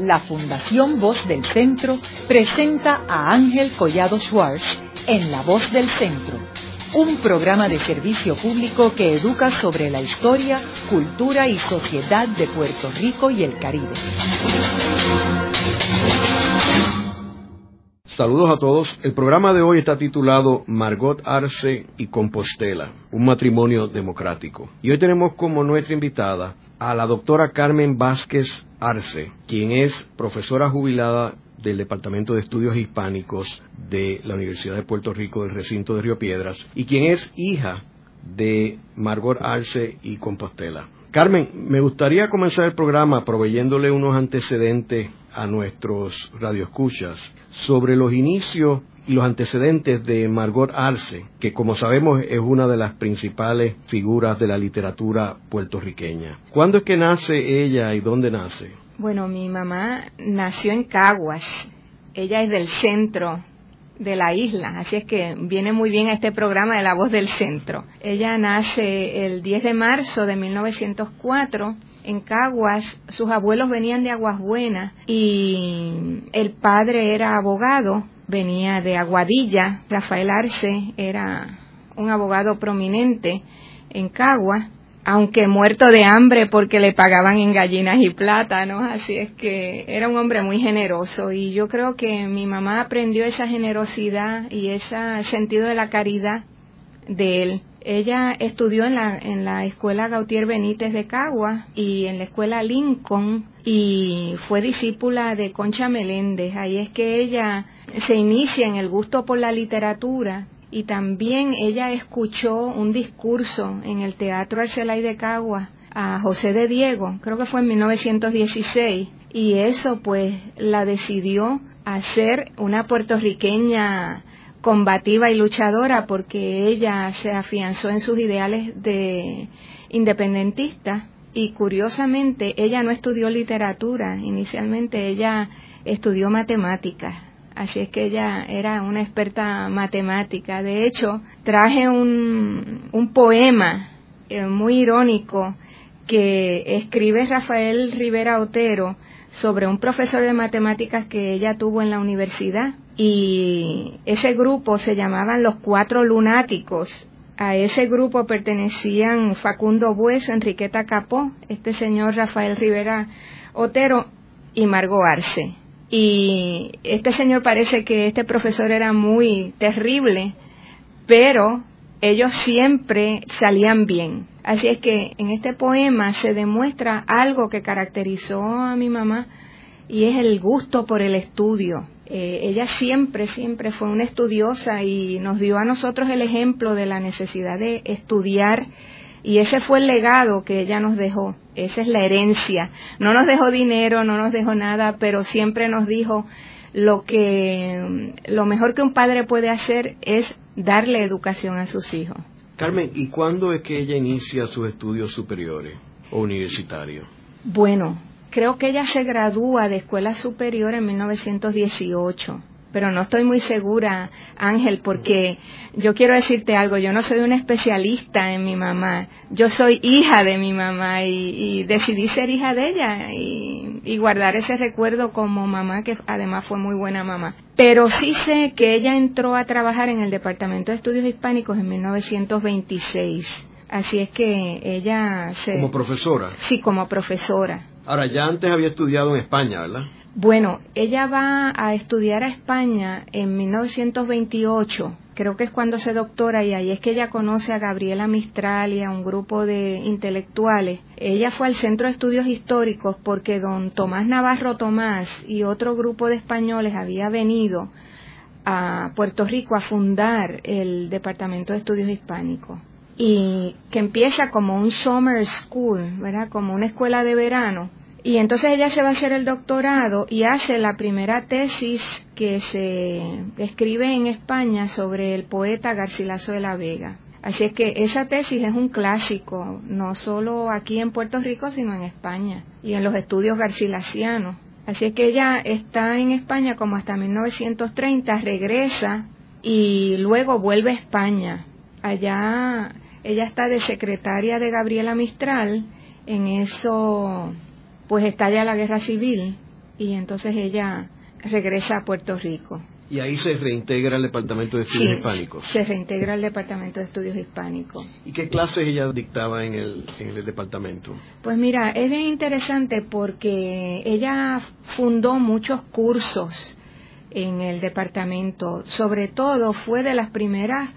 la Fundación Voz del Centro presenta a Ángel Collado Schwartz en La Voz del Centro, un programa de servicio público que educa sobre la historia, cultura y sociedad de Puerto Rico y el Caribe. Saludos a todos. El programa de hoy está titulado Margot Arce y Compostela, un matrimonio democrático. Y hoy tenemos como nuestra invitada a la doctora Carmen Vázquez Arce, quien es profesora jubilada del Departamento de Estudios Hispánicos de la Universidad de Puerto Rico del recinto de Río Piedras y quien es hija de Margot Arce y Compostela. Carmen, me gustaría comenzar el programa proveyéndole unos antecedentes a nuestros radioescuchas sobre los inicios y los antecedentes de Margot Arce, que como sabemos es una de las principales figuras de la literatura puertorriqueña. ¿Cuándo es que nace ella y dónde nace? Bueno, mi mamá nació en Caguas. Ella es del centro de la isla, así es que viene muy bien a este programa de La Voz del Centro. Ella nace el 10 de marzo de 1904 en Caguas, sus abuelos venían de Aguas Buenas y el padre era abogado, venía de Aguadilla, Rafael Arce era un abogado prominente en Caguas aunque muerto de hambre porque le pagaban en gallinas y plátanos, así es que era un hombre muy generoso y yo creo que mi mamá aprendió esa generosidad y ese sentido de la caridad de él. Ella estudió en la, en la escuela Gautier Benítez de Cagua y en la escuela Lincoln y fue discípula de Concha Meléndez. Ahí es que ella se inicia en el gusto por la literatura y también ella escuchó un discurso en el Teatro Arcelay de Cagua a José de Diego, creo que fue en 1916, y eso pues la decidió hacer una puertorriqueña combativa y luchadora porque ella se afianzó en sus ideales de independentista y curiosamente ella no estudió literatura, inicialmente ella estudió matemáticas Así es que ella era una experta matemática. De hecho, traje un, un poema eh, muy irónico que escribe Rafael Rivera Otero sobre un profesor de matemáticas que ella tuvo en la universidad. Y ese grupo se llamaban los Cuatro Lunáticos. A ese grupo pertenecían Facundo Bueso, Enriqueta Capó, este señor Rafael Rivera Otero y Margo Arce y este señor parece que este profesor era muy terrible, pero ellos siempre salían bien. Así es que en este poema se demuestra algo que caracterizó a mi mamá y es el gusto por el estudio. Eh, ella siempre, siempre fue una estudiosa y nos dio a nosotros el ejemplo de la necesidad de estudiar y ese fue el legado que ella nos dejó, esa es la herencia. No nos dejó dinero, no nos dejó nada, pero siempre nos dijo lo que lo mejor que un padre puede hacer es darle educación a sus hijos. Carmen, ¿y cuándo es que ella inicia sus estudios superiores o universitarios? Bueno, creo que ella se gradúa de escuela superior en 1918 pero no estoy muy segura, Ángel, porque yo quiero decirte algo, yo no soy una especialista en mi mamá, yo soy hija de mi mamá y, decidí ser hija de ella y, y, guardar ese recuerdo como mamá, que además fue muy buena mamá. Pero sí sé que ella entró a trabajar en el Departamento de Estudios Hispánicos en 1926. Así es que ella se... Como profesora. Sí, como profesora. Ahora, ya antes había estudiado en España, ¿verdad? Bueno, ella va a estudiar a España en 1928, creo que es cuando se doctora y ahí es que ella conoce a Gabriela Mistral y a un grupo de intelectuales. Ella fue al Centro de Estudios Históricos porque don Tomás Navarro Tomás y otro grupo de españoles había venido a Puerto Rico a fundar el Departamento de Estudios Hispánicos y que empieza como un summer school, ¿verdad? Como una escuela de verano y entonces ella se va a hacer el doctorado y hace la primera tesis que se escribe en España sobre el poeta Garcilaso de la Vega. Así es que esa tesis es un clásico, no solo aquí en Puerto Rico, sino en España y en los estudios garcilasianos. Así es que ella está en España como hasta 1930, regresa y luego vuelve a España. Allá ella está de secretaria de Gabriela Mistral, en eso pues estalla la guerra civil y entonces ella regresa a Puerto Rico. Y ahí se reintegra el Departamento de Estudios Hispánicos. Se reintegra el Departamento de Estudios Hispánicos. ¿Y qué clases ella dictaba en el, en el departamento? Pues mira, es bien interesante porque ella fundó muchos cursos en el departamento. Sobre todo fue de las primeras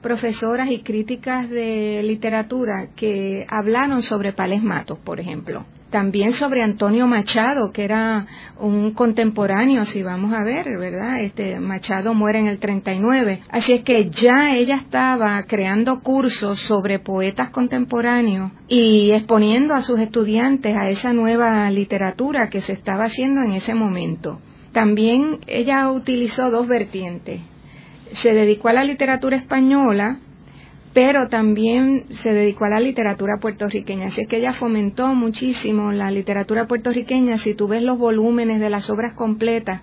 profesoras y críticas de literatura que hablaron sobre Pales Matos, por ejemplo también sobre Antonio Machado, que era un contemporáneo, si vamos a ver, ¿verdad? Este Machado muere en el 39. Así es que ya ella estaba creando cursos sobre poetas contemporáneos y exponiendo a sus estudiantes a esa nueva literatura que se estaba haciendo en ese momento. También ella utilizó dos vertientes. Se dedicó a la literatura española, pero también se dedicó a la literatura puertorriqueña. Así es que ella fomentó muchísimo la literatura puertorriqueña. Si tú ves los volúmenes de las obras completas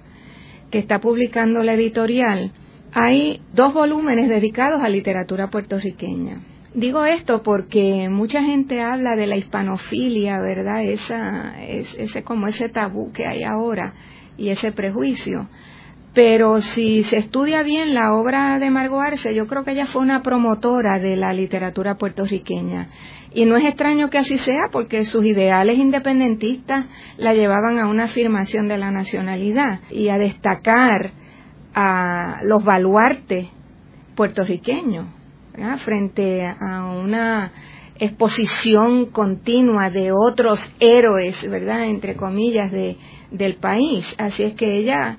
que está publicando la editorial, hay dos volúmenes dedicados a literatura puertorriqueña. Digo esto porque mucha gente habla de la hispanofilia, ¿verdad? Esa, ese como ese tabú que hay ahora y ese prejuicio. Pero si se estudia bien la obra de Margot Arce, yo creo que ella fue una promotora de la literatura puertorriqueña. Y no es extraño que así sea, porque sus ideales independentistas la llevaban a una afirmación de la nacionalidad y a destacar a los baluartes puertorriqueños frente a una exposición continua de otros héroes, ¿verdad? Entre comillas, de, del país. Así es que ella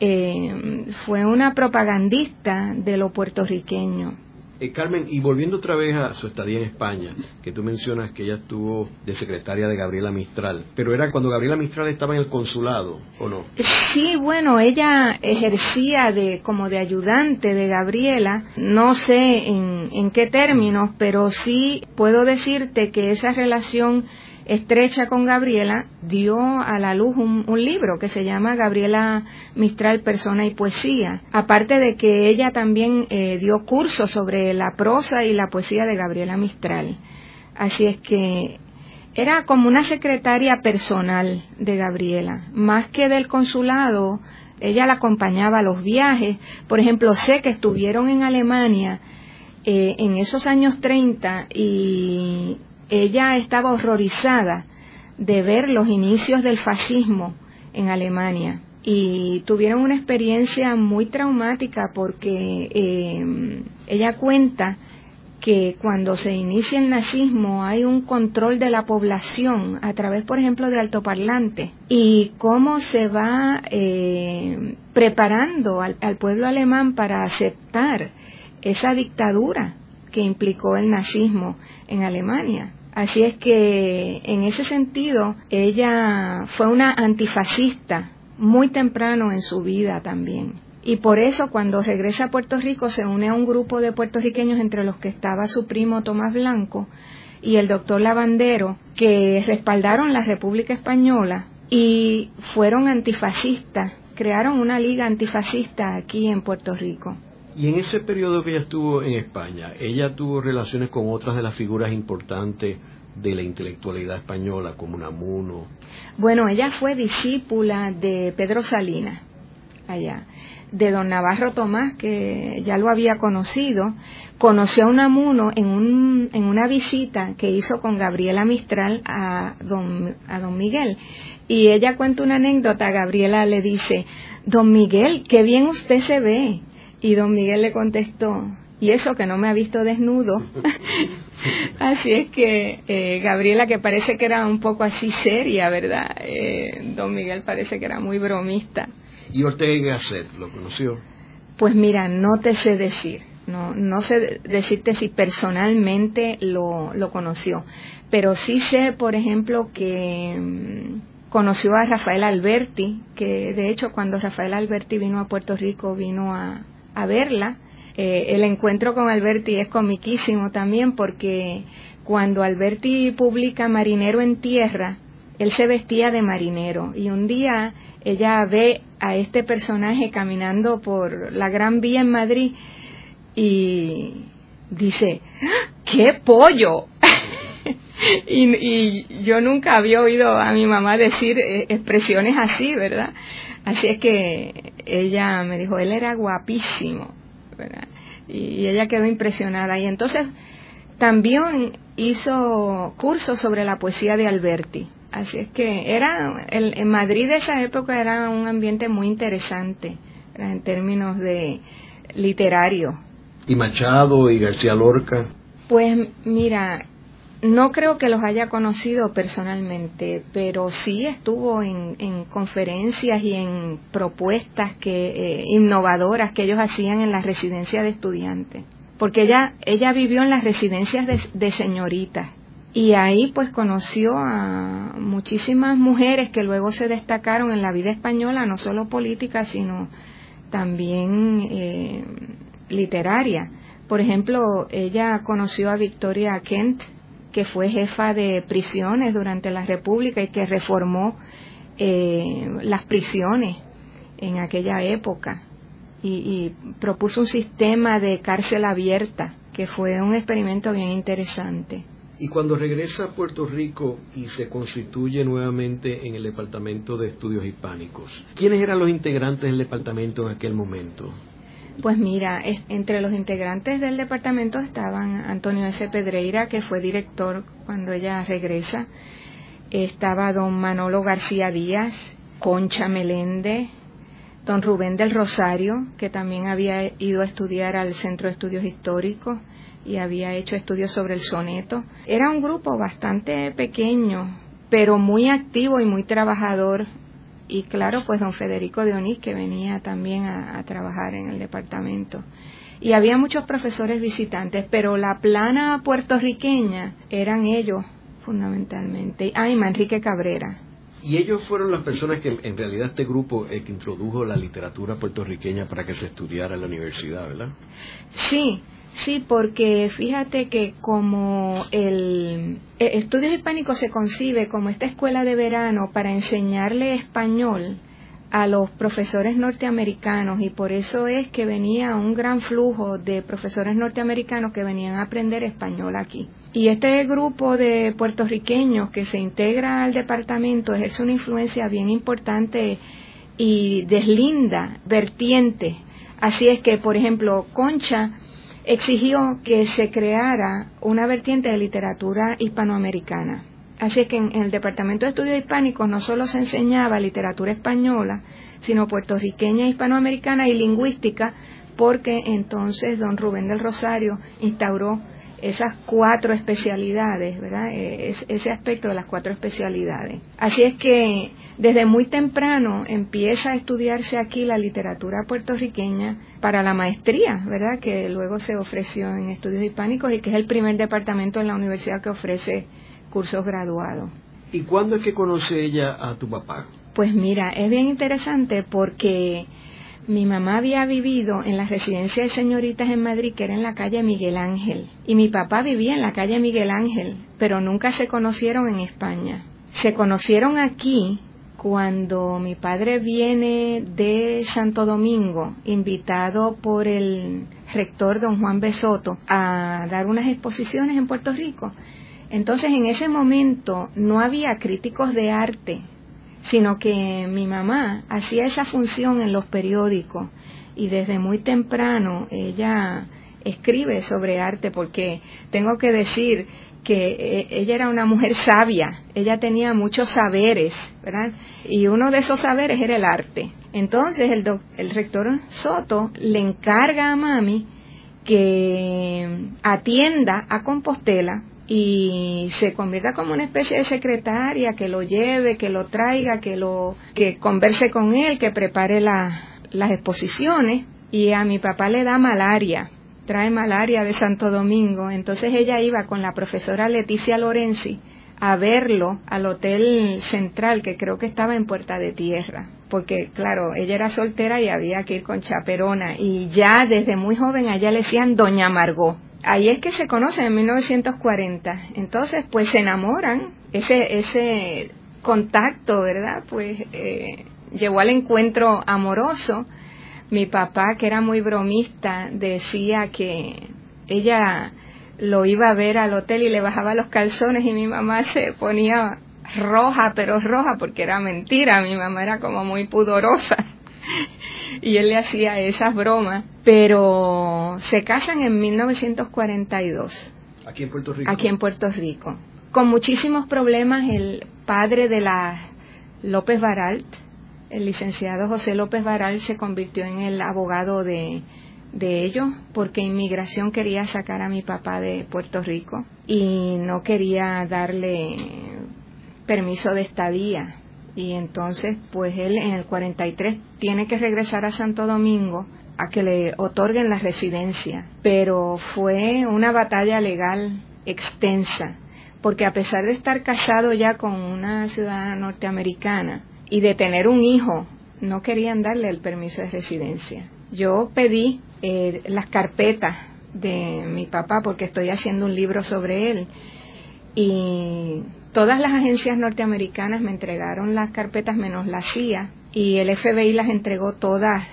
eh, fue una propagandista de lo puertorriqueño. Eh, Carmen, y volviendo otra vez a su estadía en España, que tú mencionas que ella estuvo de secretaria de Gabriela Mistral, pero era cuando Gabriela Mistral estaba en el consulado, ¿o no? Sí, bueno, ella ejercía de como de ayudante de Gabriela, no sé en, en qué términos, pero sí puedo decirte que esa relación estrecha con Gabriela, dio a la luz un, libro que se llama Gabriela Mistral, Persona y Poesía. Aparte de que ella también eh, dio cursos sobre la prosa y la poesía de Gabriela Mistral. Así es que era como una secretaria personal de Gabriela, más que del consulado. Ella la acompañaba a los viajes. Por ejemplo, sé que estuvieron en Alemania eh, en esos años 30 y ella estaba horrorizada de ver los inicios del fascismo en Alemania y tuvieron una experiencia muy traumática porque eh, ella cuenta que cuando se inicia el nazismo hay un control de la población a través, por ejemplo, de altoparlante y cómo se va eh, preparando al pueblo alemán para aceptar esa dictadura que implicó el nazismo en Alemania. Así es que en ese sentido ella fue una antifascista muy temprano en su vida también. Y por eso cuando regresa a Puerto Rico se une a un grupo de puertorriqueños entre los que estaba su primo Tomás Blanco y el doctor Lavandero, que respaldaron la República Española y fueron antifascistas, crearon una liga antifascista aquí en Puerto Rico. Y en ese periodo que ella estuvo en España, ella tuvo relaciones con otras de las figuras importantes de la intelectualidad española, como Namuno. Bueno, ella fue discípula de Pedro Salinas, allá, de don Navarro Tomás, que ya lo había conocido. Conoció a Unamuno en, un, en una visita que hizo con Gabriela Mistral a don, a don Miguel. Y ella cuenta una anécdota, Gabriela le dice, don Miguel, qué bien usted se ve. Y don Miguel le contestó, y eso que no me ha visto desnudo. así es que eh, Gabriela, que parece que era un poco así seria, ¿verdad? Eh, don Miguel parece que era muy bromista. ¿Y Ortega Gasset lo conoció? Pues mira, no te sé decir, no, no sé decirte si personalmente lo, lo conoció, pero sí sé, por ejemplo, que mm, conoció a Rafael Alberti, que de hecho cuando Rafael Alberti vino a Puerto Rico vino a, a verla. Eh, el encuentro con Alberti es comiquísimo también porque cuando Alberti publica Marinero en Tierra, él se vestía de marinero y un día ella ve a este personaje caminando por la Gran Vía en Madrid y dice, ¡qué pollo! y, yo nunca había oído a mi mamá decir eh, expresiones así, ¿verdad? Así es que ella me dijo, él era guapísimo, ¿verdad? Y, ella quedó impresionada. Y entonces también hizo cursos sobre la poesía de Alberti. Así es que era, el, en Madrid de esa época era un ambiente muy interesante en términos de literario. ¿Y Machado y García Lorca? Pues mira, no creo que los haya conocido personalmente, pero sí estuvo en, conferencias y en propuestas que, eh, innovadoras que ellos hacían en la residencia de estudiantes. Porque ella, ella vivió en las residencias de, de señoritas y ahí pues conoció a muchísimas mujeres que luego se destacaron en la vida española, no solo política, sino también eh, literaria. Por ejemplo, ella conoció a Victoria Kent, que fue jefa de prisiones durante la República y que reformó eh, las prisiones en aquella época y, propuso un sistema de cárcel abierta que fue un experimento bien interesante. Y cuando regresa a Puerto Rico y se constituye nuevamente en el Departamento de Estudios Hispánicos, ¿quiénes eran los integrantes del departamento en aquel momento? Pues mira, entre los integrantes del departamento estaban Antonio S. Pedreira, que fue director cuando ella regresa, estaba don Manolo García Díaz, Concha Meléndez, don Rubén del Rosario, que también había ido a estudiar al Centro de Estudios Históricos y había hecho estudios sobre el soneto. Era un grupo bastante pequeño, pero muy activo y muy trabajador y claro, pues don Federico de Onís, que venía también a, trabajar en el departamento. Y había muchos profesores visitantes, pero la plana puertorriqueña eran ellos fundamentalmente. Ah, y Manrique Cabrera. Y ellos fueron las personas que en realidad este grupo el que introdujo la literatura puertorriqueña para que se estudiara en la universidad, ¿verdad? Sí, Sí, porque fíjate que como el, Estudios Hispánicos se concibe como esta escuela de verano para enseñarle español a los profesores norteamericanos y por eso es que venía un gran flujo de profesores norteamericanos que venían a aprender español aquí. Y este grupo de puertorriqueños que se integra al departamento es una influencia bien importante y deslinda, vertiente. Así es que, por ejemplo, Concha exigió que se creara una vertiente de literatura hispanoamericana. Así es que en, el Departamento de Estudios Hispánicos no solo se enseñaba literatura española, sino puertorriqueña, hispanoamericana y lingüística, porque entonces don Rubén del Rosario instauró esas cuatro especialidades, ¿verdad? E, ese aspecto de las cuatro especialidades. Así es que desde muy temprano empieza a estudiarse aquí la literatura puertorriqueña para la maestría, ¿verdad? Que luego se ofreció en estudios hispánicos y que es el primer departamento en la universidad que ofrece cursos graduados. ¿Y cuándo es que conoce ella a tu papá? Pues mira, es bien interesante porque mi mamá había vivido en la residencia de señoritas en Madrid, que era en la calle Miguel Ángel, y mi papá vivía en la calle Miguel Ángel, pero nunca se conocieron en España. Se conocieron aquí cuando mi padre viene de Santo Domingo, invitado por el rector don Juan Besoto a dar unas exposiciones en Puerto Rico. Entonces en ese momento no había críticos de arte, sino que mi mamá hacía esa función en los periódicos y desde muy temprano ella escribe sobre arte porque tengo que decir que eh, ella era una mujer sabia, ella tenía muchos saberes, ¿verdad? Y uno de esos saberes era el arte. Entonces el, el rector Soto le encarga a mami que atienda a Compostela y se convierta como una especie de secretaria que lo lleve, que lo traiga, que lo que converse con él, que prepare las exposiciones. Y a mi papá le da malaria, trae malaria de Santo Domingo, entonces ella iba con la profesora Leticia Lorenzi a verlo al Hotel Central, que creo que estaba en Puerta de Tierra, porque claro, ella era soltera y había que ir con chaperona, y ya desde muy joven allá le decían Doña Margot, ahí es que se conocen en 1940. Entonces, pues se enamoran, ese, ese contacto, ¿verdad? Pues eh, al encuentro amoroso. Mi papá, que era muy bromista, decía que ella lo iba a ver al hotel y le bajaba los calzones y mi mamá se ponía roja, pero roja porque era mentira, mi mamá era como muy pudorosa y él le hacía esas bromas, pero se casan en 1942. Aquí en Puerto Rico. Aquí en Puerto Rico. Con muchísimos problemas, el padre de la López Baralt, el licenciado José López Baralt, se convirtió en el abogado de, de ellos porque inmigración quería sacar a mi papá de Puerto Rico y no quería darle permiso de estadía y entonces pues él en el 43 tiene que regresar a Santo Domingo a que le otorguen la residencia, pero fue una batalla legal extensa, porque a pesar de estar casado ya con una ciudadana norteamericana y de tener un hijo, no querían darle el permiso de residencia. Yo pedí eh, las carpetas de mi papá porque estoy haciendo un libro sobre él y Todas las agencias norteamericanas me entregaron las carpetas menos la CIA y el FBI las entregó todas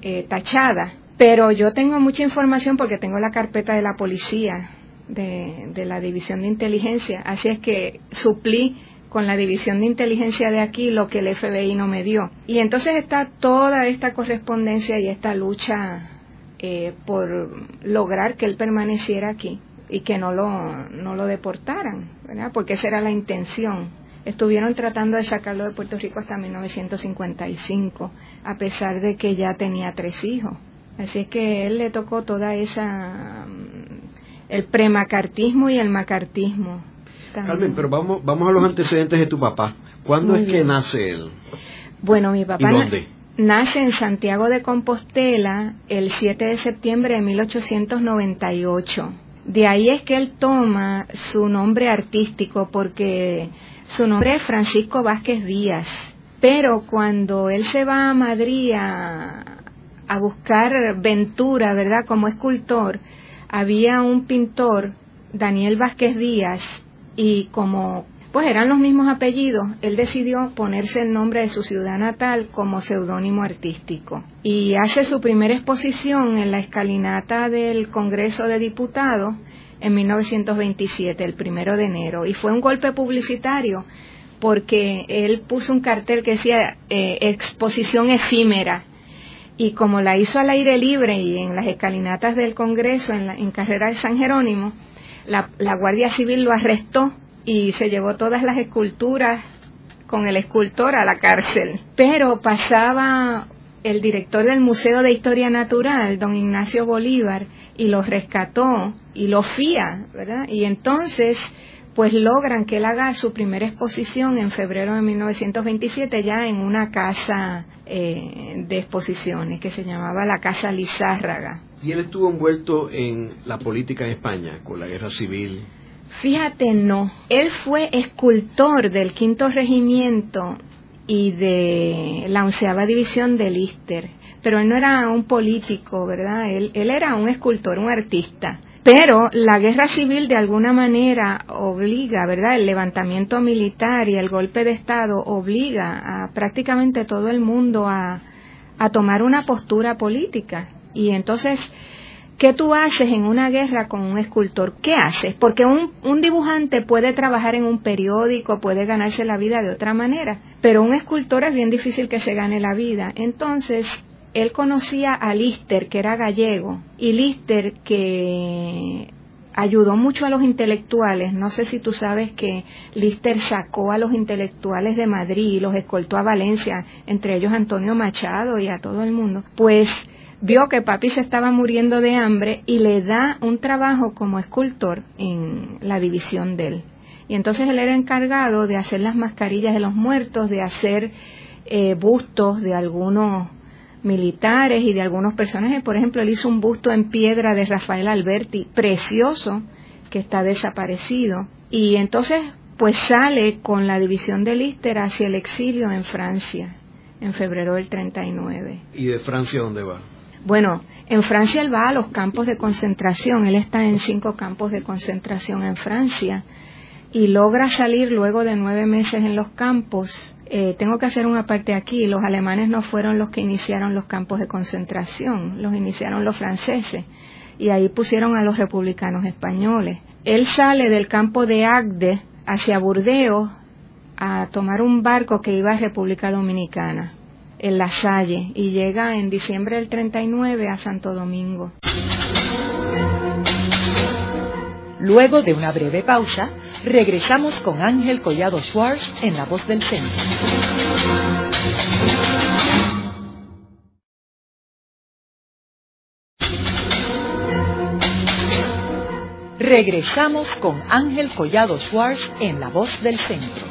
eh, tachadas. Pero yo tengo mucha información porque tengo la carpeta de la policía, de, de la división de inteligencia. Así es que suplí con la división de inteligencia de aquí lo que el FBI no me dio. Y entonces está toda esta correspondencia y esta lucha eh, por lograr que él permaneciera aquí y que no lo, no lo deportaran, ¿verdad? Porque esa era la intención. Estuvieron tratando de sacarlo de Puerto Rico hasta 1955, a pesar de que ya tenía tres hijos. Así es que él le tocó toda esa mm, el premacartismo y el macartismo. Carmen, pero vamos vamos a los antecedentes de tu papá. ¿Cuándo es que nace él? Bueno, mi papá nace en Santiago de Compostela el 7 de septiembre de 1898 de ahí es que él toma su nombre artístico porque su nombre es Francisco Vázquez Díaz. Pero cuando él se va a Madrid a, buscar ventura, ¿verdad? Como escultor, había un pintor, Daniel Vázquez Díaz, y como pues eran los mismos apellidos, él decidió ponerse el nombre de su ciudad natal como seudónimo artístico. Y hace su primera exposición en la escalinata del Congreso de Diputados en 1927, el primero de enero. Y fue un golpe publicitario porque él puso un cartel que decía eh, exposición efímera. Y como la hizo al aire libre y en las escalinatas del Congreso, en, la, en carrera de San Jerónimo, la Guardia Civil lo arrestó y se llevó todas las esculturas con el escultor a la cárcel. Pero pasaba el director del Museo de Historia Natural, don Ignacio Bolívar, y lo rescató y lo fía, ¿verdad? Y entonces, pues logran que él haga su primera exposición en febrero de 1927 ya en una casa eh, de exposiciones que se llamaba la Casa Lizárraga. ¿Y él estuvo envuelto en la política en España, con la guerra civil? Fíjate, no. Él fue escultor del quinto regimiento y de la onceava división de Lister, pero él no era un político, ¿verdad? Él, era un escultor, un artista. Pero la guerra civil de alguna manera obliga, ¿verdad? El levantamiento militar y el golpe de Estado obliga a prácticamente todo el mundo a tomar una postura política. Y entonces ¿Qué tú haces en una guerra con un escultor? ¿Qué haces? Porque un, un, dibujante puede trabajar en un periódico, puede ganarse la vida de otra manera, pero un escultor es bien difícil que se gane la vida. Entonces, él conocía a Lister, que era gallego, y Lister que ayudó mucho a los intelectuales. No sé si tú sabes que Lister sacó a los intelectuales de Madrid y los escoltó a Valencia, entre ellos Antonio Machado y a todo el mundo. Pues vio que papi se estaba muriendo de hambre y le da un trabajo como escultor en la división de él. Y entonces él era encargado de hacer las mascarillas de los muertos, de hacer eh, bustos de algunos militares y de algunos personajes. Por ejemplo, él hizo un busto en piedra de Rafael Alberti, precioso, que está desaparecido. Y entonces, pues sale con la división de Lister hacia el exilio en Francia, en febrero del 39. ¿Y de Francia dónde va? Bueno, en Francia él va a los campos de concentración, él está en cinco campos de concentración en Francia y logra salir luego de nueve meses en los campos. Eh, tengo que hacer una parte aquí, los alemanes no fueron los que iniciaron los campos de concentración, los iniciaron los franceses y ahí pusieron a los republicanos españoles. Él sale del campo de Agde hacia Burdeos a tomar un barco que iba a República Dominicana, en La Salle, y llega en diciembre del 39 a Santo Domingo. Luego de una breve pausa, regresamos con Ángel Collado Schwartz en La Voz del Centro. Regresamos con Ángel Collado Schwartz en La Voz del Centro.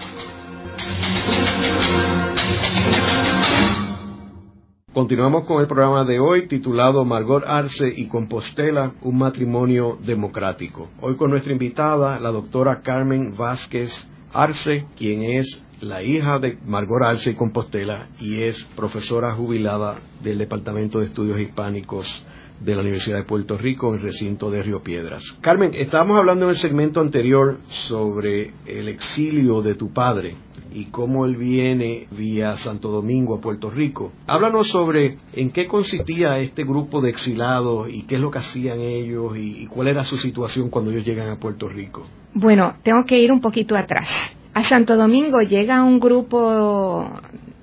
Continuamos con el programa de hoy titulado Margot Arce y Compostela, un matrimonio democrático. Hoy con nuestra invitada, la doctora Carmen Vázquez Arce, quien es la hija de Margot Arce y Compostela y es profesora jubilada del Departamento de Estudios Hispánicos de la Universidad de Puerto Rico en el recinto de Río Piedras. Carmen, estábamos hablando en el segmento anterior sobre el exilio de tu padre y cómo él viene vía Santo Domingo a Puerto Rico. Háblanos sobre en qué consistía este grupo de exilados y qué es lo que hacían ellos y, cuál era su situación cuando ellos llegan a Puerto Rico. Bueno, tengo que ir un poquito atrás. A Santo Domingo llega un grupo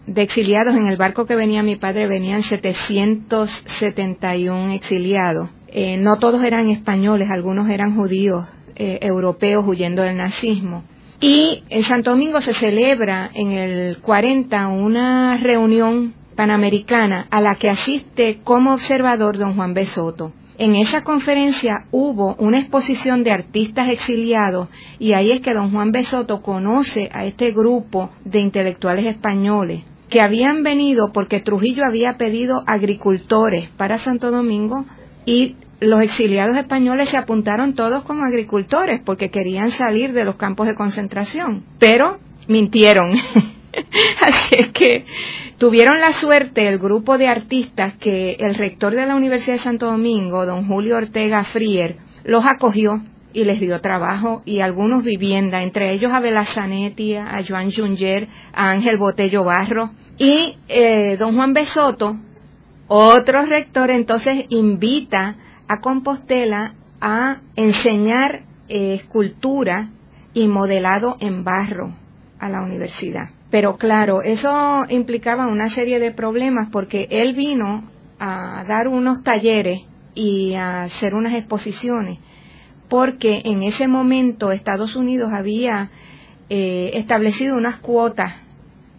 de exiliados en el barco que venía mi padre venían 771 exiliados. Eh, no todos eran españoles, algunos eran judíos eh, europeos huyendo del nazismo. Y en Santo Domingo se celebra en el 40 una reunión panamericana a la que asiste como observador don Juan B. Soto. En esa conferencia hubo una exposición de artistas exiliados y ahí es que don Juan B. Soto conoce a este grupo de intelectuales españoles que habían venido porque Trujillo había pedido agricultores para Santo Domingo y los exiliados españoles se apuntaron todos como agricultores porque querían salir de los campos de concentración, pero mintieron. Así es que tuvieron la suerte el grupo de artistas que el rector de la Universidad de Santo Domingo, don Julio Ortega Frier, los acogió y les dio trabajo y algunos vivienda, entre ellos a Belazanetti, a Joan Junger, a Ángel Botello Barro. Y eh, don Juan Besoto, otro rector, entonces invita a Compostela a enseñar eh, escultura y modelado en barro a la universidad. Pero claro, eso implicaba una serie de problemas porque él vino a dar unos talleres y a hacer unas exposiciones, porque en ese momento Estados Unidos había eh, establecido unas cuotas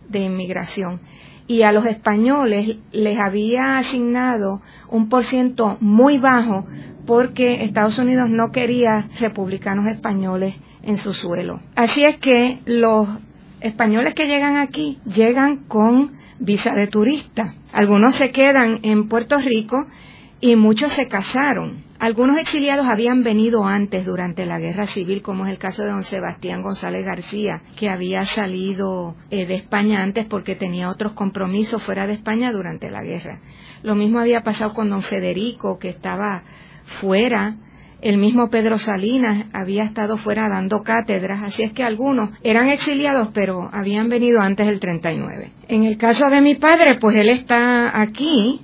de inmigración y a los españoles les había asignado un por ciento muy bajo porque Estados Unidos no quería republicanos españoles en su suelo. Así es que los españoles que llegan aquí llegan con visa de turista. Algunos se quedan en Puerto Rico y muchos se casaron. Algunos exiliados habían venido antes durante la guerra civil, como es el caso de don Sebastián González García, que había salido eh, de España antes porque tenía otros compromisos fuera de España durante la guerra. Lo mismo había pasado con don Federico, que estaba fuera. El mismo Pedro Salinas había estado fuera dando cátedras, así es que algunos eran exiliados, pero habían venido antes del 39. En el caso de mi padre, pues él está aquí,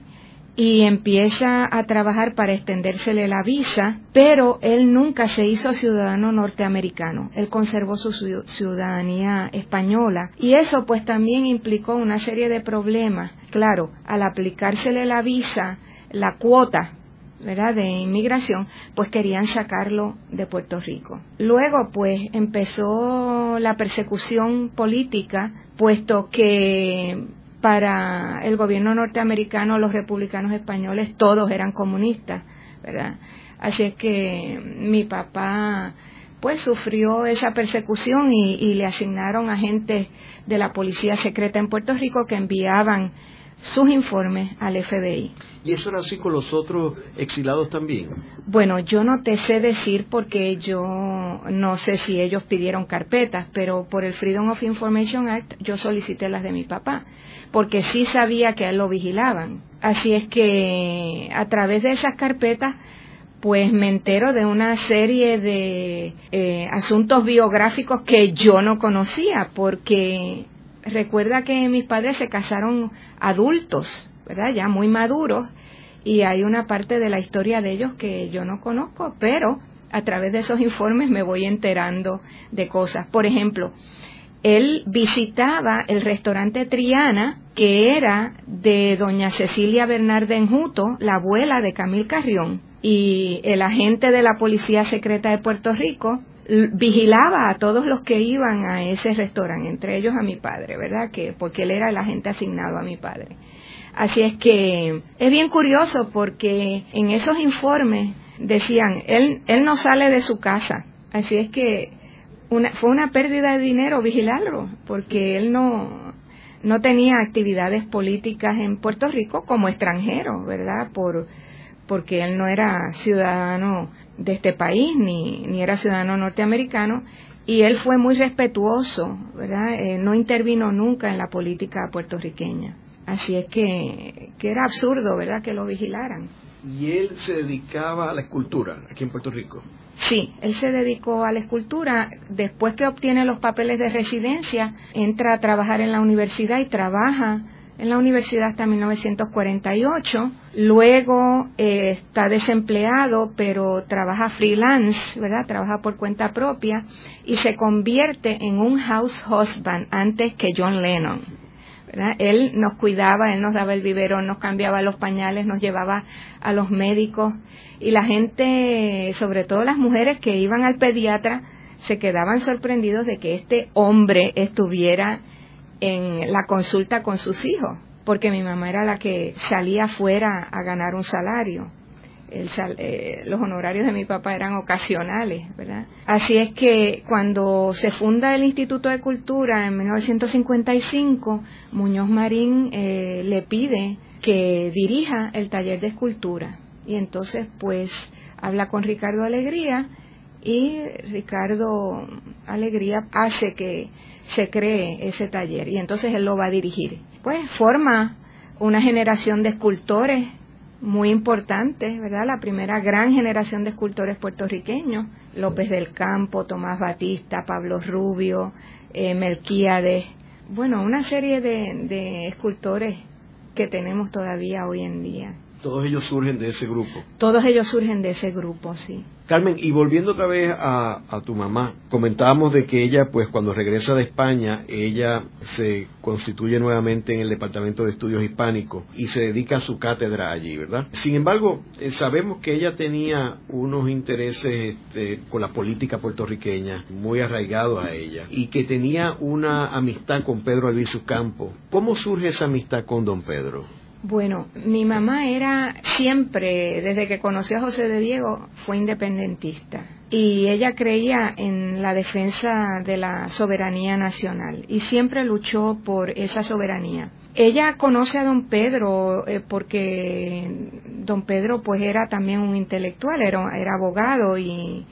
y empieza a trabajar para extendérsele la visa, pero él nunca se hizo ciudadano norteamericano, él conservó su ciudadanía española y eso pues también implicó una serie de problemas. Claro, al aplicársele la visa, la cuota ¿verdad? de inmigración, pues querían sacarlo de Puerto Rico. Luego, pues empezó la persecución política, puesto que para el gobierno norteamericano, los republicanos españoles, todos eran comunistas, ¿verdad? Así es que mi papá pues sufrió esa persecución y, le asignaron agentes de la policía secreta en Puerto Rico que enviaban sus informes al FBI. ¿Y eso era así con los otros exilados también? Bueno, yo no te sé decir porque yo no sé si ellos pidieron carpetas, pero por el Freedom of Information Act yo solicité las de mi papá porque sí sabía que a él lo vigilaban. Así es que a través de esas carpetas pues me entero de una serie de eh, asuntos biográficos que yo no conocía, porque recuerda que mis padres se casaron adultos, ¿verdad? Ya muy maduros, y hay una parte de la historia de ellos que yo no conozco, pero a través de esos informes me voy enterando de cosas. Por ejemplo, él visitaba el restaurante Triana, que era de doña Cecilia Bernardo Enjuto, la abuela de Camil Carrión, y el agente de la Policía Secreta de Puerto Rico vigilaba a todos los que iban a ese restaurante, entre ellos a mi padre, ¿verdad? Que porque él era el agente asignado a mi padre. Así es que es bien curioso porque en esos informes decían, él, él no sale de su casa. Así es que una, fue una pérdida de dinero vigilarlo, porque él no, no tenía actividades políticas en Puerto Rico como extranjero, ¿verdad? Por, porque él no era ciudadano de este país ni, ni era ciudadano norteamericano y él fue muy respetuoso, ¿verdad? Eh, no intervino nunca en la política puertorriqueña. Así es que, que era absurdo, ¿verdad?, que lo vigilaran. ¿Y él se dedicaba a la escultura aquí en Puerto Rico? Sí, él se dedicó a la escultura. Después que obtiene los papeles de residencia, entra a trabajar en la universidad y trabaja en la universidad hasta 1948. Luego eh, está desempleado, pero trabaja freelance, ¿verdad? Trabaja por cuenta propia y se convierte en un house husband antes que John Lennon. Él nos cuidaba, él nos daba el biberón, nos cambiaba los pañales, nos llevaba a los médicos. Y la gente, sobre todo las mujeres que iban al pediatra, se quedaban sorprendidos de que este hombre estuviera en la consulta con sus hijos, porque mi mamá era la que salía afuera a ganar un salario eh, los honorarios de mi papá eran ocasionales, ¿verdad? Así es que cuando se funda el Instituto de Cultura en 1955, Muñoz Marín eh, le pide que dirija el taller de escultura. Y entonces, pues, habla con Ricardo Alegría y Ricardo Alegría hace que se cree ese taller y entonces él lo va a dirigir. Pues forma una generación de escultores muy importantes, ¿verdad? La primera gran generación de escultores puertorriqueños, López del Campo, Tomás Batista, Pablo Rubio, eh, Melquíades, bueno, una serie de, de escultores que tenemos todavía hoy en día. Todos ellos surgen de ese grupo. Todos ellos surgen de ese grupo, sí. Carmen, y volviendo otra vez a, tu mamá, comentábamos de que ella, pues cuando regresa de España, ella se constituye nuevamente en el Departamento de Estudios Hispánicos y se dedica a su cátedra allí, ¿verdad? Sin embargo, eh, sabemos que ella tenía unos intereses este, con la política puertorriqueña muy arraigados a ella y que tenía una amistad con Pedro Albizu Campo. ¿Cómo surge esa amistad con don Pedro? Bueno, mi mamá era siempre, desde que conoció a José de Diego, fue independentista. Y ella creía en la defensa de la soberanía nacional y siempre luchó por esa soberanía. Ella conoce a don Pedro eh, porque don Pedro pues era también un intelectual, era, era abogado y,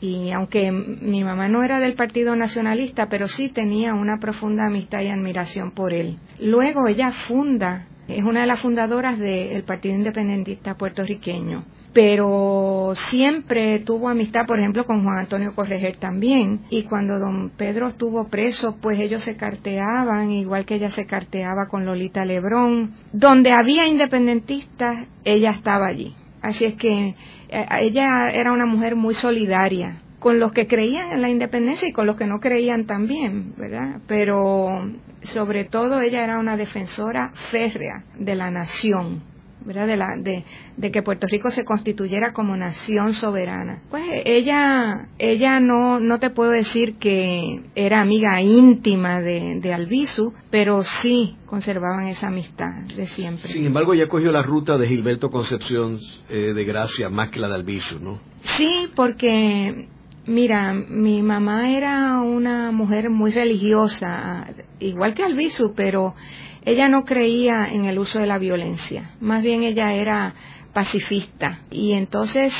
y aunque mi mamá no era del Partido Nacionalista, pero sí tenía una profunda amistad y admiración por él. Luego ella funda es una de las fundadoras del Partido Independentista puertorriqueño, pero siempre tuvo amistad, por ejemplo, con Juan Antonio Correger también. Y cuando don Pedro estuvo preso, pues ellos se carteaban, igual que ella se carteaba con Lolita Lebrón. Donde había independentistas, ella estaba allí. Así es que eh, ella era una mujer muy solidaria con los que creían en la independencia y con los que no creían también, ¿verdad? Pero sobre todo ella era una defensora férrea de la nación, ¿verdad? De, la, de, que Puerto Rico se constituyera como nación soberana. Pues ella, ella no, no te puedo decir que era amiga íntima de, de Albizu, pero sí conservaban esa amistad de siempre. Sin embargo, ella cogió la ruta de Gilberto Concepción eh, de Gracia más que la de Albizu, ¿no? Sí, porque Mira, mi mamá era una mujer muy religiosa, igual que Albizu, pero ella no creía en el uso de la violencia. Más bien ella era pacifista. Y entonces,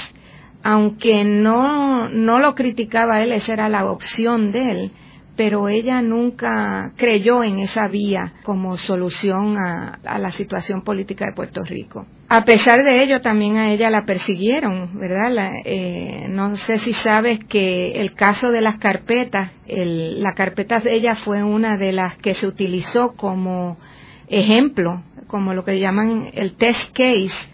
aunque no, no lo criticaba él, esa era la opción de él, pero ella nunca creyó en esa vía como solución a, la situación política de Puerto Rico. A pesar de ello, también a ella la persiguieron, ¿verdad? Eh, no sé si sabes que el caso de las carpetas, la carpeta de ella fue una de las que se utilizó como ejemplo, como lo que llaman el test case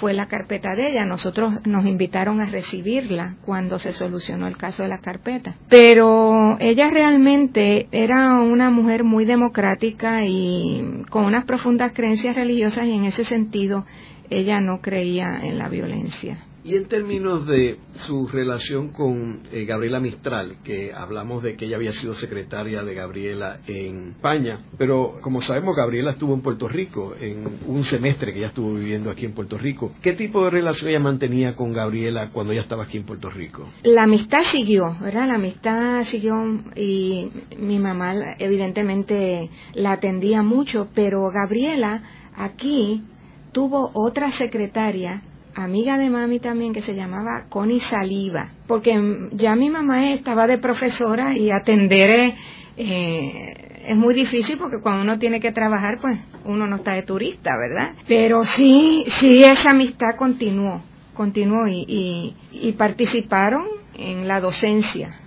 fue la carpeta de ella. Nosotros nos invitaron a recibirla cuando se solucionó el caso de la carpeta. Pero ella realmente era una mujer muy democrática y con unas profundas creencias religiosas y en ese sentido ella no creía en la violencia. Y en términos de su relación con eh, Gabriela Mistral, que hablamos de que ella había sido secretaria de Gabriela en España, pero como sabemos Gabriela estuvo en Puerto Rico en un semestre que ella estuvo viviendo aquí en Puerto Rico. ¿Qué tipo de relación ella mantenía con Gabriela cuando ella estaba aquí en Puerto Rico? La amistad siguió, ¿verdad? La amistad siguió y mi mamá evidentemente la atendía mucho, pero Gabriela aquí tuvo otra secretaria amiga de mami también que se llamaba Connie Saliva, porque ya mi mamá estaba de profesora y atender eh, es muy difícil porque cuando uno tiene que trabajar, pues uno no está de turista, ¿verdad? Pero sí, sí, esa amistad continuó, continuó y, y, participaron en la docencia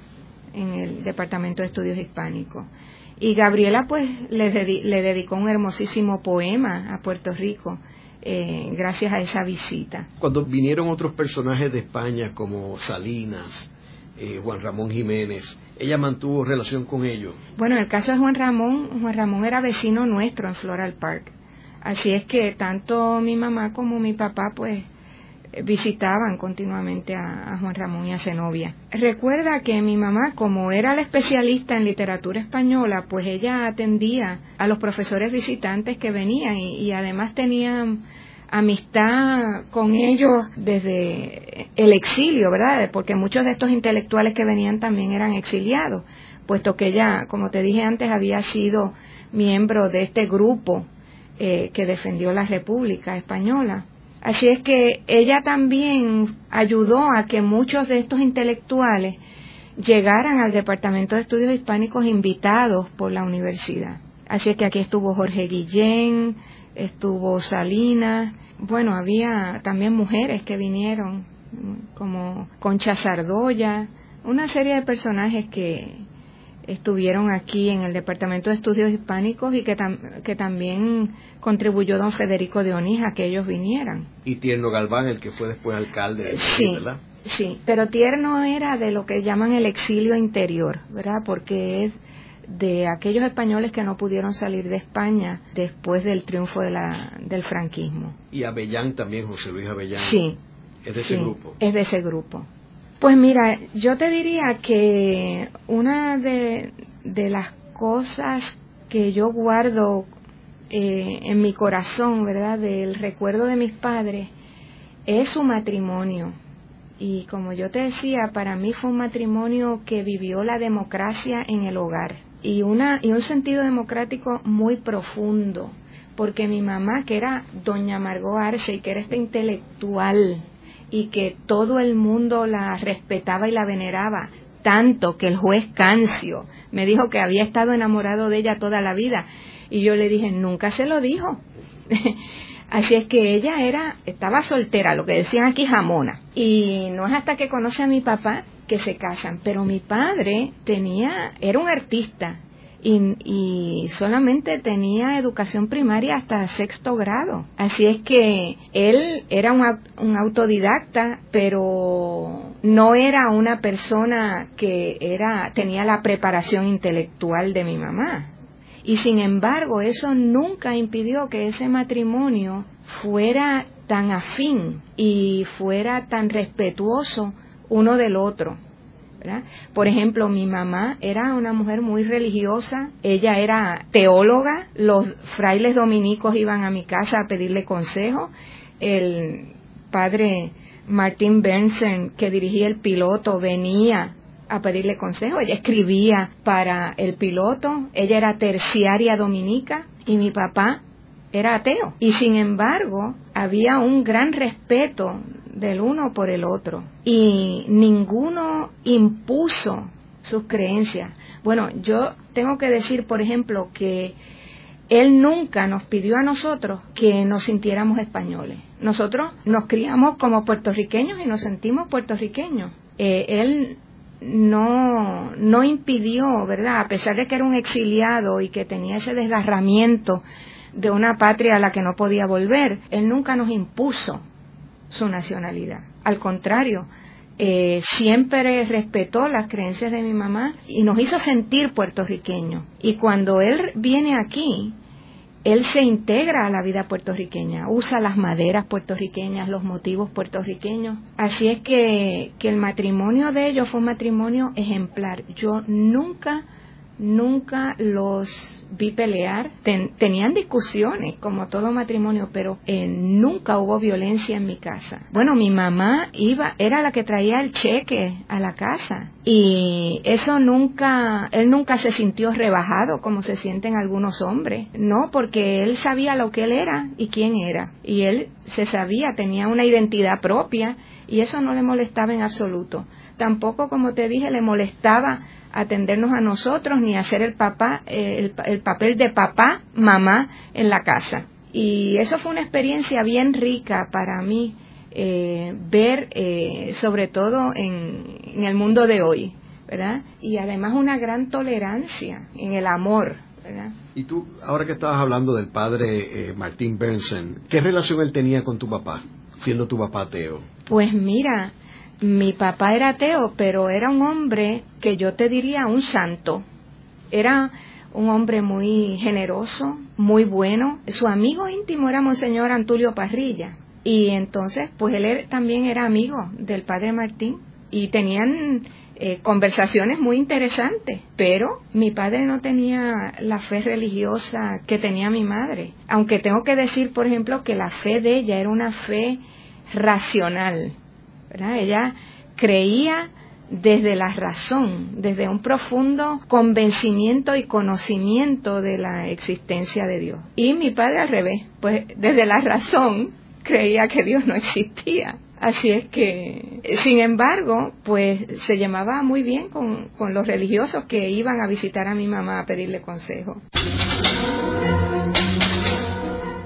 en el Departamento de Estudios Hispánicos. Y Gabriela, pues, le, le dedicó un hermosísimo poema a Puerto Rico eh, gracias a esa visita. Cuando vinieron otros personajes de España como Salinas, eh, Juan Ramón Jiménez, ella mantuvo relación con ellos. Bueno, en el caso de Juan Ramón, Juan Ramón era vecino nuestro en Floral Park. Así es que tanto mi mamá como mi papá, pues, visitaban continuamente a, Juan Ramón y a Zenobia. Recuerda que mi mamá, como era la especialista en literatura española, pues ella atendía a los profesores visitantes que venían y, además tenía amistad con ellos desde el exilio, ¿verdad? Porque muchos de estos intelectuales que venían también eran exiliados, puesto que ella, como te dije antes, había sido miembro de este grupo eh, que defendió la República Española. Así es que ella también ayudó a que muchos de estos intelectuales llegaran al Departamento de Estudios Hispánicos invitados por la universidad. Así es que aquí estuvo Jorge Guillén, estuvo Salinas, bueno, había también mujeres que vinieron, como Concha Sardoya, una serie de personajes que, estuvieron aquí en el Departamento de Estudios Hispánicos y que, que también contribuyó don Federico de Onís a que ellos vinieran. Y Tierno Galván, el que fue después alcalde de sí, ¿verdad? Sí, pero Tierno era de lo que llaman el exilio interior, ¿verdad? Porque es de aquellos españoles que no pudieron salir de España después del triunfo de la, del franquismo. Y Avellán también, José Luis Avellán. Sí. Es de ese grupo. Es de ese grupo. Pues mira, yo te diría que una de, las cosas que yo guardo eh, en mi corazón, ¿verdad? Del recuerdo de mis padres, es su matrimonio. Y como yo te decía, para mí fue un matrimonio que vivió la democracia en el hogar y, una, y un sentido democrático muy profundo, porque mi mamá, que era doña Margot Arce y que era esta intelectual y que todo el mundo la respetaba y la veneraba, tanto que el juez Cancio me dijo que había estado enamorado de ella toda la vida. Y yo le dije, nunca se lo dijo. Así es que ella era, estaba soltera, lo que decían aquí jamona. Y no es hasta que conoce a mi papá que se casan. Pero mi padre tenía, era un artista y, solamente tenía educación primaria hasta sexto grado. Así es que él era un, autodidacta, pero no era una persona que era, tenía la preparación intelectual de mi mamá. Y sin embargo, eso nunca impidió que ese matrimonio fuera tan afín y fuera tan respetuoso uno del otro. Por ejemplo, mi mamá era una mujer muy religiosa, ella era teóloga, los frailes dominicos iban a mi casa a pedirle consejo, el padre Martín Bernsen, que dirigía el piloto, venía a pedirle consejo, ella escribía para el piloto, ella era terciaria dominica y mi papá era ateo. Y sin embargo, había un gran respeto del uno por el otro y ninguno impuso sus creencias. Bueno, yo tengo que decir, por ejemplo, que él nunca nos pidió a nosotros que nos sintiéramos españoles. Nosotros nos criamos como puertorriqueños y nos sentimos puertorriqueños. Eh, él no, no impidió, ¿verdad? A pesar de que era un exiliado y que tenía ese desgarramiento de una patria a la que no podía volver, él nunca nos impuso su nacionalidad. Al contrario, eh, siempre respetó las creencias de mi mamá y nos hizo sentir puertorriqueños. Y cuando él viene aquí, él se integra a la vida puertorriqueña, usa las maderas puertorriqueñas, los motivos puertorriqueños. Así es que, que el matrimonio de ellos fue un matrimonio ejemplar. Yo nunca nunca los vi pelear. tenían discusiones, como todo matrimonio, pero eh, nunca hubo violencia en mi casa. Bueno, mi mamá iba, era la que traía el cheque a la casa. Y eso nunca, él nunca se sintió rebajado como se sienten algunos hombres. No, porque él sabía lo que él era y quién era. Y él se sabía, tenía una identidad propia y eso no le molestaba en absoluto. Tampoco, como te dije, le molestaba atendernos a nosotros ni hacer el papá eh, el, papel de papá mamá en la casa. Y eso fue una experiencia bien rica para mí eh, ver eh, sobre todo en, el mundo de hoy verdad y además una gran tolerancia en el amor ¿verdad? y tú ahora que estabas hablando del padre Martín Benson qué relación él tenía con tu papá siendo tu papá ateo pues mira mi papá era ateo, pero era un hombre que yo te diría un santo. Era un hombre muy generoso, muy bueno. Su amigo íntimo era Monseñor Antulio Parrilla. Y entonces, pues él también era amigo del padre Martín y tenían eh, conversaciones muy interesantes, pero mi padre no tenía la fe religiosa que tenía mi madre. Aunque tengo que decir, por ejemplo, que la fe de ella era una fe racional ella creía desde la razón, desde un profundo convencimiento y conocimiento de la existencia de Dios. Y mi padre al revés, pues desde la razón creía que Dios no existía. Así es que, sin embargo, pues se llamaba muy bien con, con los religiosos que iban a visitar a mi mamá a pedirle consejo.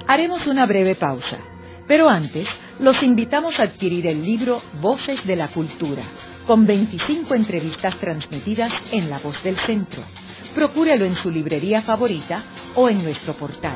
Haremos una breve pausa. Pero antes, los invitamos a adquirir el libro Voces de la Cultura, con 25 entrevistas transmitidas en La Voz del Centro. Procúrelo en su librería favorita o en nuestro portal.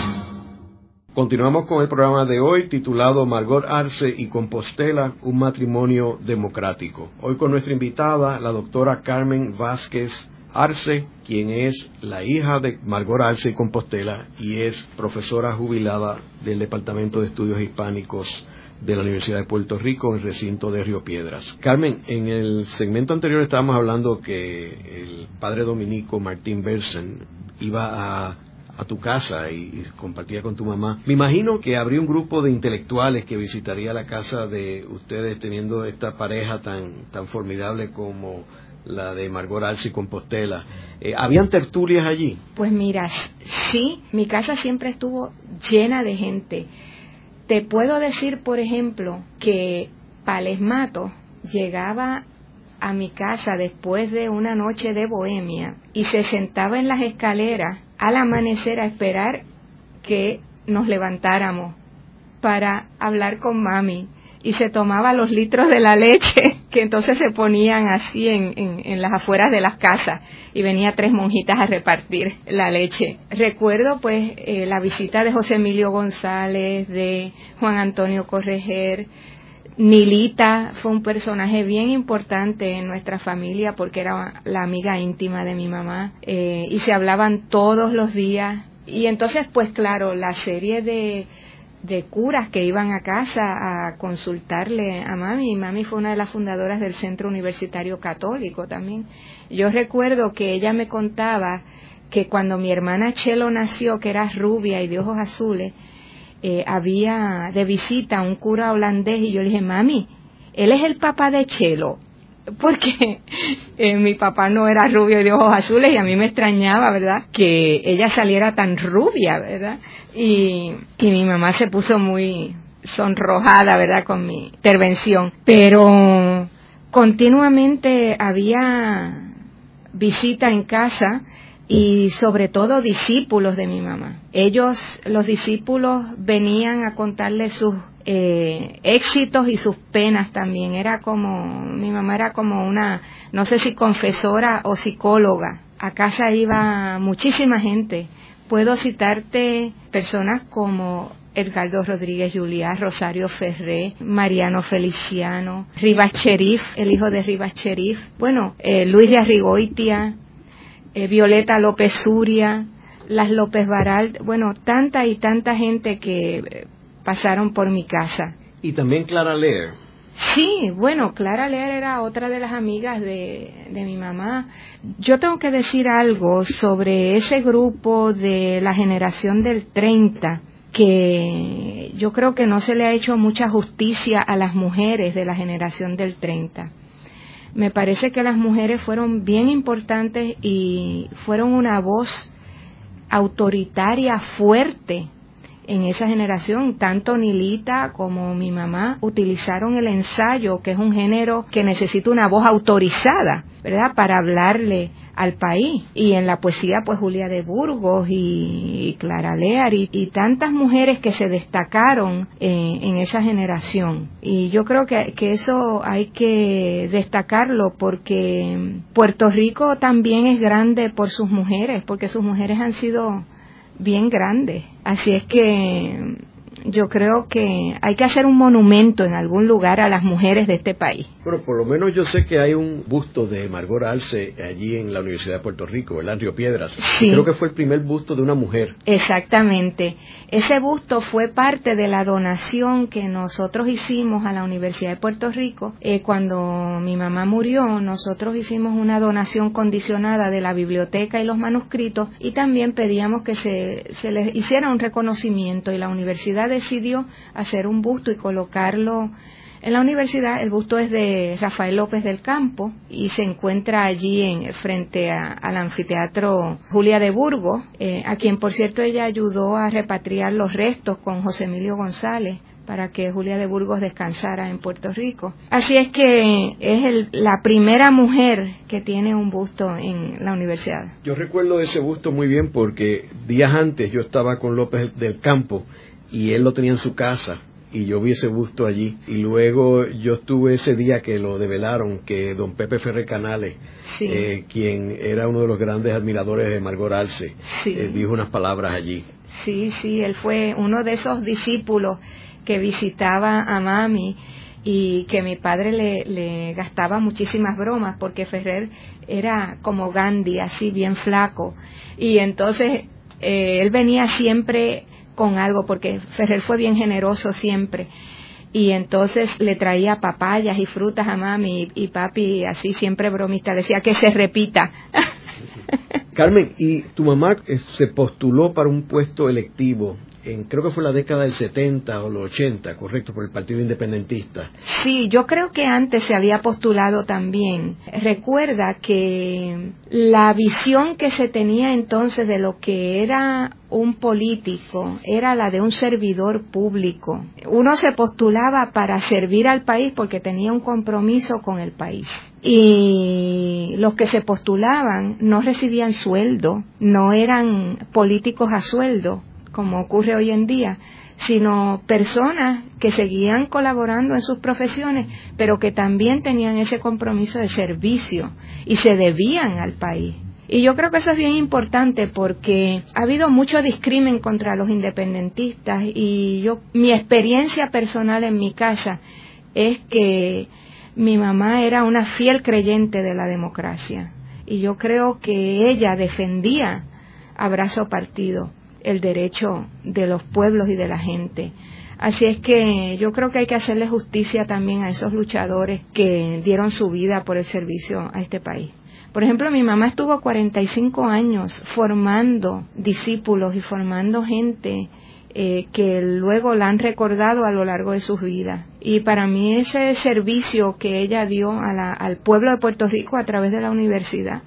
Continuamos con el programa de hoy titulado Margot Arce y Compostela, un matrimonio democrático. Hoy con nuestra invitada, la doctora Carmen Vázquez Arce, quien es la hija de Margot Arce y Compostela y es profesora jubilada del Departamento de Estudios Hispánicos de la Universidad de Puerto Rico en el recinto de Río Piedras. Carmen, en el segmento anterior estábamos hablando que el padre dominico Martín Bersen iba a, tu casa y, compartía con tu mamá. Me imagino que habría un grupo de intelectuales que visitaría la casa de ustedes teniendo esta pareja tan, tan formidable como la de Margot Arce y Compostela. Eh, ¿Habían tertulias allí? Pues mira, sí, mi casa siempre estuvo llena de gente. Te puedo decir, por ejemplo, que Palesmato llegaba a mi casa después de una noche de bohemia y se sentaba en las escaleras al amanecer a esperar que nos levantáramos para hablar con mami y se tomaba los litros de la leche que entonces se ponían así en, en, las afueras de las casas y venía tres monjitas a repartir la leche. Recuerdo pues eh, la visita de José Emilio González, de Juan Antonio Correger, Nilita fue un personaje bien importante en nuestra familia porque era la amiga íntima de mi mamá eh, y se hablaban todos los días y entonces pues claro la serie de de curas que iban a casa a consultarle a mami. Y mami fue una de las fundadoras del Centro Universitario Católico también. Yo recuerdo que ella me contaba que cuando mi hermana Chelo nació, que era rubia y de ojos azules, eh, había de visita un cura holandés y yo le dije, mami, él es el papá de Chelo. porque eh, mi papá no era rubio de ojos azules y a mí me extrañaba, ¿verdad? Que ella saliera tan rubia, ¿verdad? Y, y mi mamá se puso muy sonrojada, ¿verdad? Con mi intervención. Pero continuamente había visita en casa y sobre todo discípulos de mi mamá. Ellos, los discípulos, venían a contarle sus eh, éxitos y sus penas también. Era como, mi mamá era como una, no sé si confesora o psicóloga. A casa iba muchísima gente. Puedo citarte personas como Edgardo Rodríguez Juliá, Rosario Ferré, Mariano Feliciano, Rivas Cherif, el hijo de Rivas Cherif, bueno, eh, Luis de Arrigoitia, eh, Violeta López Suria, las López Baral, bueno, tanta y tanta gente que pasaron por mi casa. Y también Clara Leer. Sí, bueno, Clara Leer era otra de las amigas de, de, mi mamá. Yo tengo que decir algo sobre ese grupo de la generación del 30, que yo creo que no se le ha hecho mucha justicia a las mujeres de la generación del 30. Me parece que las mujeres fueron bien importantes y fueron una voz autoritaria fuerte en esa generación, tanto Nilita como mi mamá utilizaron el ensayo, que es un género que necesita una voz autorizada, ¿verdad?, para hablarle al país. Y en la poesía, pues Julia de Burgos y, Clara Lear y, tantas mujeres que se destacaron en, esa generación. Y yo creo que, que eso hay que destacarlo porque Puerto Rico también es grande por sus mujeres, porque sus mujeres han sido bien grande. Así es que yo creo que hay que hacer un monumento en algún lugar a las mujeres de este país. Bueno, por lo menos yo sé que hay un busto de Margot Alce allí en la Universidad de Puerto Rico, en Río Piedras. Sí. Creo que fue el primer busto de una mujer. Exactamente. Ese busto fue parte de la donación que nosotros hicimos a la Universidad de Puerto Rico. Eh, cuando mi mamá murió, nosotros hicimos una donación condicionada de la biblioteca y los manuscritos y también pedíamos que se, se les hiciera un reconocimiento y la universidad decidió hacer un busto y colocarlo en la universidad. El busto es de Rafael López del Campo y se encuentra allí en, frente al anfiteatro Julia de Burgos, eh, a quien por cierto ella ayudó a repatriar los restos con José Emilio González para que Julia de Burgos descansara en Puerto Rico. Así es que es la primera mujer que tiene un busto en la universidad. Yo recuerdo ese busto muy bien porque días antes yo estaba con López del Campo y él lo tenía en su casa y yo vi ese busto allí. Y luego yo estuve ese día que lo develaron que don Pepe Ferrer Canales eh, quien era uno de los grandes admiradores de Margot Arce eh, dijo unas palabras allí. Sí sí él fue uno de esos discípulos que visitaba a mami y que mi padre le, le gastaba muchísimas bromas porque Ferrer era como Gandhi así bien flaco. Y entonces eh, él venía siempre con algo, porque Ferrer fue bien generoso siempre. Y entonces le traía papayas y frutas a mami y, papi, así siempre bromista, decía que se repita. Carmen, ¿y tu mamá se postuló para un puesto electivo creo que fue la década del 70 o los 80, correcto, por el Partido Independentista. Sí, yo creo que antes se había postulado también. Recuerda que la visión que se tenía entonces de lo que era un político era la de un servidor público. Uno se postulaba para servir al país porque tenía un compromiso con el país. Y los que se postulaban no recibían sueldo, no eran políticos a sueldo, como ocurre hoy en día, sino personas que seguían colaborando en sus profesiones, pero que también tenían ese compromiso de servicio y se debían al país. Y yo creo que eso es bien importante porque ha habido mucho discrimen contra los independentistas y yo mi experiencia personal en mi casa es que mi mamá era una fiel creyente de la democracia y yo creo que ella defendía abrazo partido el derecho de los pueblos y de la gente. Así es que yo creo que hay que hacerle justicia también a esos luchadores que dieron su vida por el servicio a este país. Por ejemplo, mi mamá estuvo 45 años formando discípulos y formando gente eh, que luego la han recordado a lo largo de sus vidas. Y para mí ese servicio que ella dio al pueblo de Puerto Rico a través de la universidad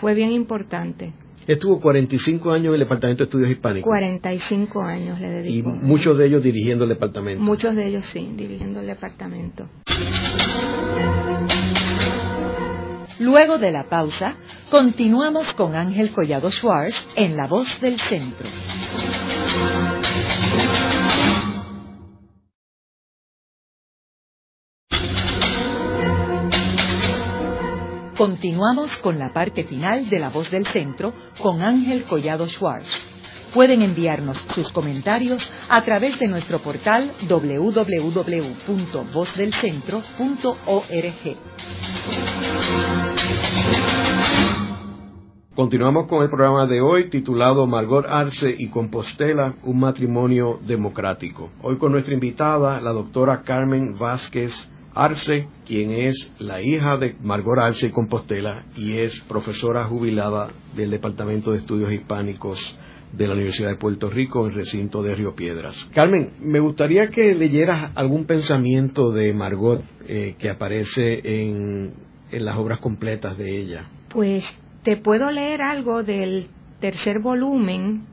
fue bien importante. Estuvo 45 años en el Departamento de Estudios Hispánicos. 45 años le dedicó. Y muchos de ellos dirigiendo el departamento. Muchos de ellos sí, dirigiendo el departamento. Luego de la pausa, continuamos con Ángel Collado Schwartz en La Voz del Centro. Continuamos con la parte final de La Voz del Centro con Ángel Collado Schwartz. Pueden enviarnos sus comentarios a través de nuestro portal www.vozdelcentro.org. Continuamos con el programa de hoy titulado Margot Arce y Compostela, un matrimonio democrático. Hoy con nuestra invitada, la doctora Carmen Vázquez Arce, quien es la hija de Margot Arce y Compostela y es profesora jubilada del Departamento de Estudios Hispánicos de la Universidad de Puerto Rico en recinto de Río Piedras. Carmen, me gustaría que leyeras algún pensamiento de Margot eh, que aparece en, en las obras completas de ella. Pues te puedo leer algo del tercer volumen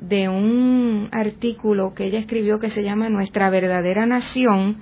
de un artículo que ella escribió que se llama Nuestra verdadera nación,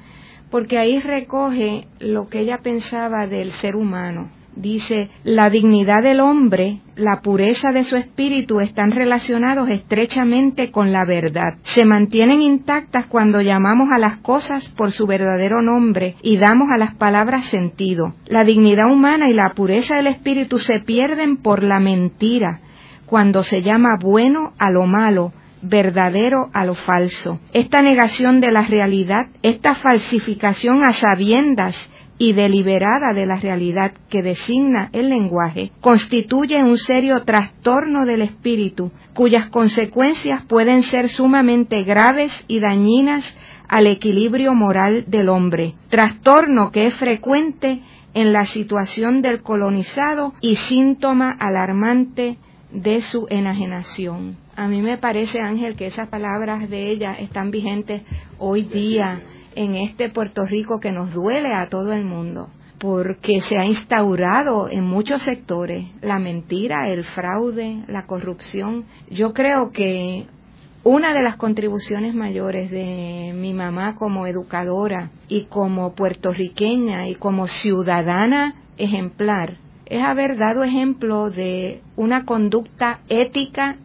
porque ahí recoge lo que ella pensaba del ser humano. Dice, la dignidad del hombre, la pureza de su espíritu están relacionados estrechamente con la verdad. Se mantienen intactas cuando llamamos a las cosas por su verdadero nombre y damos a las palabras sentido. La dignidad humana y la pureza del espíritu se pierden por la mentira, cuando se llama bueno a lo malo, verdadero a lo falso. Esta negación de la realidad, esta falsificación a sabiendas y deliberada de la realidad que designa el lenguaje, constituye un serio trastorno del espíritu, cuyas consecuencias pueden ser sumamente graves y dañinas al equilibrio moral del hombre, trastorno que es frecuente en la situación del colonizado y síntoma alarmante de su enajenación. A mí me parece, Ángel, que esas palabras de ella están vigentes hoy día en este Puerto Rico que nos duele a todo el mundo, porque se ha instaurado en muchos sectores la mentira, el fraude, la corrupción. Yo creo que una de las contribuciones mayores de mi mamá como educadora y como puertorriqueña y como ciudadana ejemplar es haber dado ejemplo de una conducta ética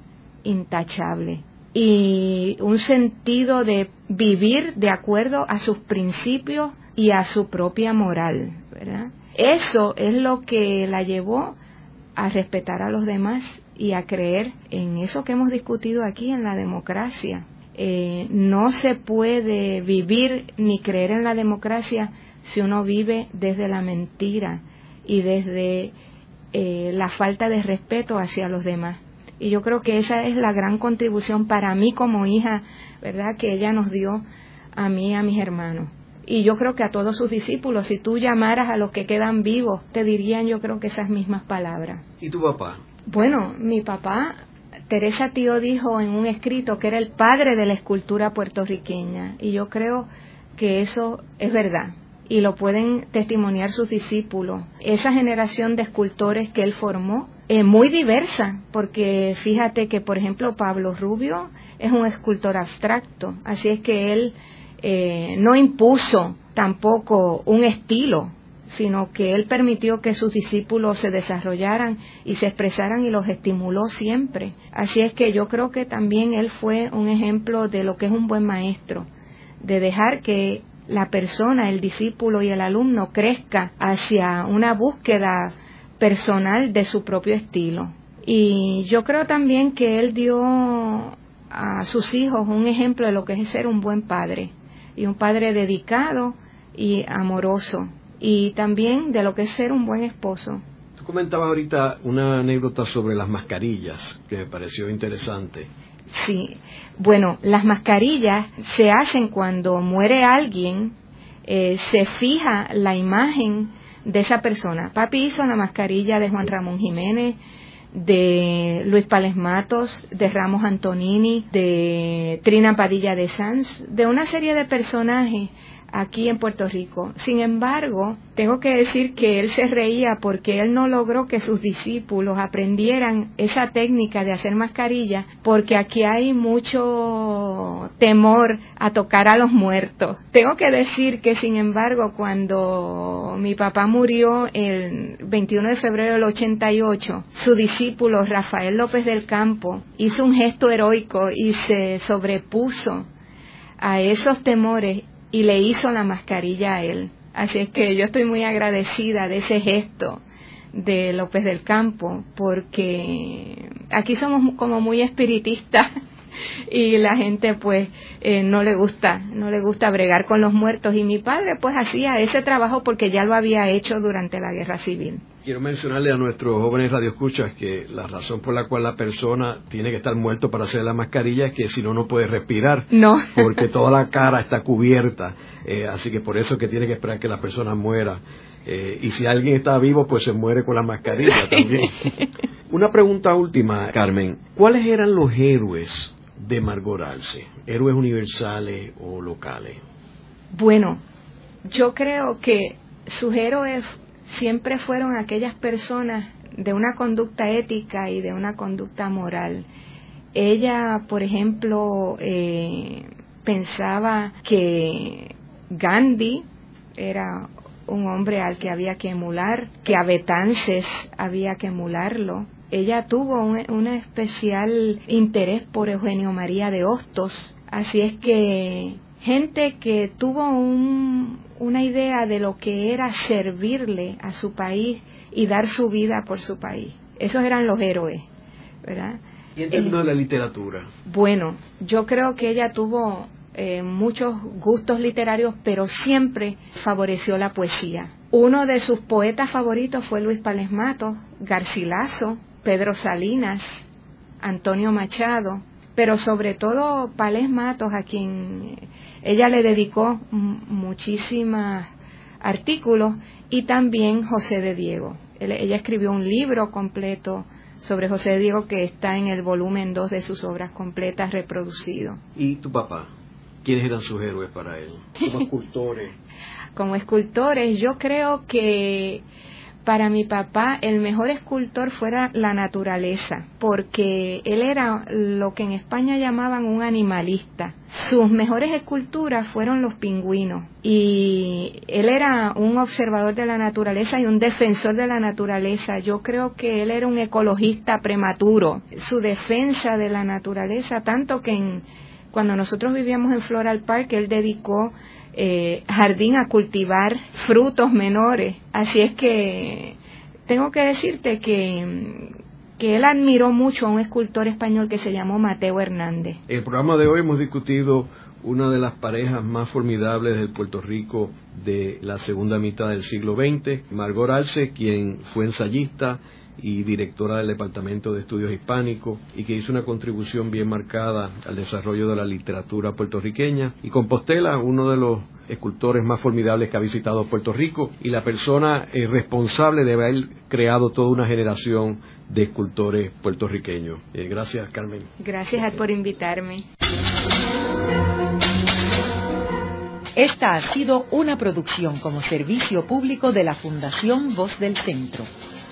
intachable y un sentido de vivir de acuerdo a sus principios y a su propia moral, ¿verdad? Eso es lo que la llevó a respetar a los demás y a creer en eso que hemos discutido aquí, en la democracia. Eh, no se puede vivir ni creer en la democracia si uno vive desde la mentira, y desde eh, la falta de respeto hacia los demás. Y yo creo que esa es la gran contribución para mí como hija, ¿verdad? Que ella nos dio a mí y a mis hermanos. Y yo creo que a todos sus discípulos, si tú llamaras a los que quedan vivos, te dirían yo creo que esas mismas palabras. ¿Y tu papá? Bueno, mi papá, Teresa Tío dijo en un escrito que era el padre de la escultura puertorriqueña. Y yo creo que eso es verdad y lo pueden testimoniar sus discípulos. Esa generación de escultores que él formó es muy diversa, porque fíjate que, por ejemplo, Pablo Rubio es un escultor abstracto, así es que él eh, no impuso tampoco un estilo, sino que él permitió que sus discípulos se desarrollaran y se expresaran y los estimuló siempre. Así es que yo creo que también él fue un ejemplo de lo que es un buen maestro, de dejar que la persona, el discípulo y el alumno crezca hacia una búsqueda personal de su propio estilo. Y yo creo también que él dio a sus hijos un ejemplo de lo que es ser un buen padre y un padre dedicado y amoroso y también de lo que es ser un buen esposo. Tú comentabas ahorita una anécdota sobre las mascarillas que me pareció interesante. Sí, bueno, las mascarillas se hacen cuando muere alguien, eh, se fija la imagen de esa persona. Papi hizo la mascarilla de Juan Ramón Jiménez, de Luis Pales Matos, de Ramos Antonini, de Trina Padilla de Sanz, de una serie de personajes aquí en Puerto Rico. Sin embargo, tengo que decir que él se reía porque él no logró que sus discípulos aprendieran esa técnica de hacer mascarilla porque aquí hay mucho temor a tocar a los muertos. Tengo que decir que, sin embargo, cuando mi papá murió el 21 de febrero del 88, su discípulo Rafael López del Campo hizo un gesto heroico y se sobrepuso a esos temores y le hizo la mascarilla a él. Así es que yo estoy muy agradecida de ese gesto de López del Campo, porque aquí somos como muy espiritistas y la gente pues eh, no le gusta, no le gusta bregar con los muertos y mi padre pues hacía ese trabajo porque ya lo había hecho durante la guerra civil. Quiero mencionarle a nuestros jóvenes radioescuchas que la razón por la cual la persona tiene que estar muerto para hacer la mascarilla es que si no, no puede respirar. No. Porque toda la cara está cubierta. Eh, así que por eso es que tiene que esperar que la persona muera. Eh, y si alguien está vivo, pues se muere con la mascarilla también. Una pregunta última, Carmen. ¿Cuáles eran los héroes de Margot Arce? ¿Héroes universales o locales? Bueno, yo creo que sus héroes siempre fueron aquellas personas de una conducta ética y de una conducta moral. Ella, por ejemplo, eh, pensaba que Gandhi era un hombre al que había que emular, que a Betances había que emularlo. Ella tuvo un, un especial interés por Eugenio María de Hostos, así es que gente que tuvo un, una idea de lo que era servirle a su país y dar su vida por su país. Esos eran los héroes, ¿verdad? ¿Y en términos de la literatura? Bueno, yo creo que ella tuvo eh, muchos gustos literarios, pero siempre favoreció la poesía. Uno de sus poetas favoritos fue Luis Palesmato, Garcilaso, Pedro Salinas, Antonio Machado, pero sobre todo Pales Matos, a quien ella le dedicó muchísimos artículos, y también José de Diego. Ella escribió un libro completo sobre José de Diego que está en el volumen 2 de sus obras completas reproducido. ¿Y tu papá? ¿Quiénes eran sus héroes para él? Como escultores. Como escultores, yo creo que para mi papá el mejor escultor fuera la naturaleza, porque él era lo que en España llamaban un animalista. Sus mejores esculturas fueron los pingüinos y él era un observador de la naturaleza y un defensor de la naturaleza. Yo creo que él era un ecologista prematuro. Su defensa de la naturaleza, tanto que en, cuando nosotros vivíamos en Floral Park, él dedicó eh, jardín a cultivar frutos menores. Así es que tengo que decirte que, que él admiró mucho a un escultor español que se llamó Mateo Hernández. En el programa de hoy hemos discutido una de las parejas más formidables del Puerto Rico de la segunda mitad del siglo XX, Margot Arce, quien fue ensayista y directora del Departamento de Estudios Hispánicos y que hizo una contribución bien marcada al desarrollo de la literatura puertorriqueña. Y Compostela, uno de los escultores más formidables que ha visitado Puerto Rico y la persona eh, responsable de haber creado toda una generación de escultores puertorriqueños. Eh, gracias, Carmen. Gracias por invitarme. Esta ha sido una producción como servicio público de la Fundación Voz del Centro.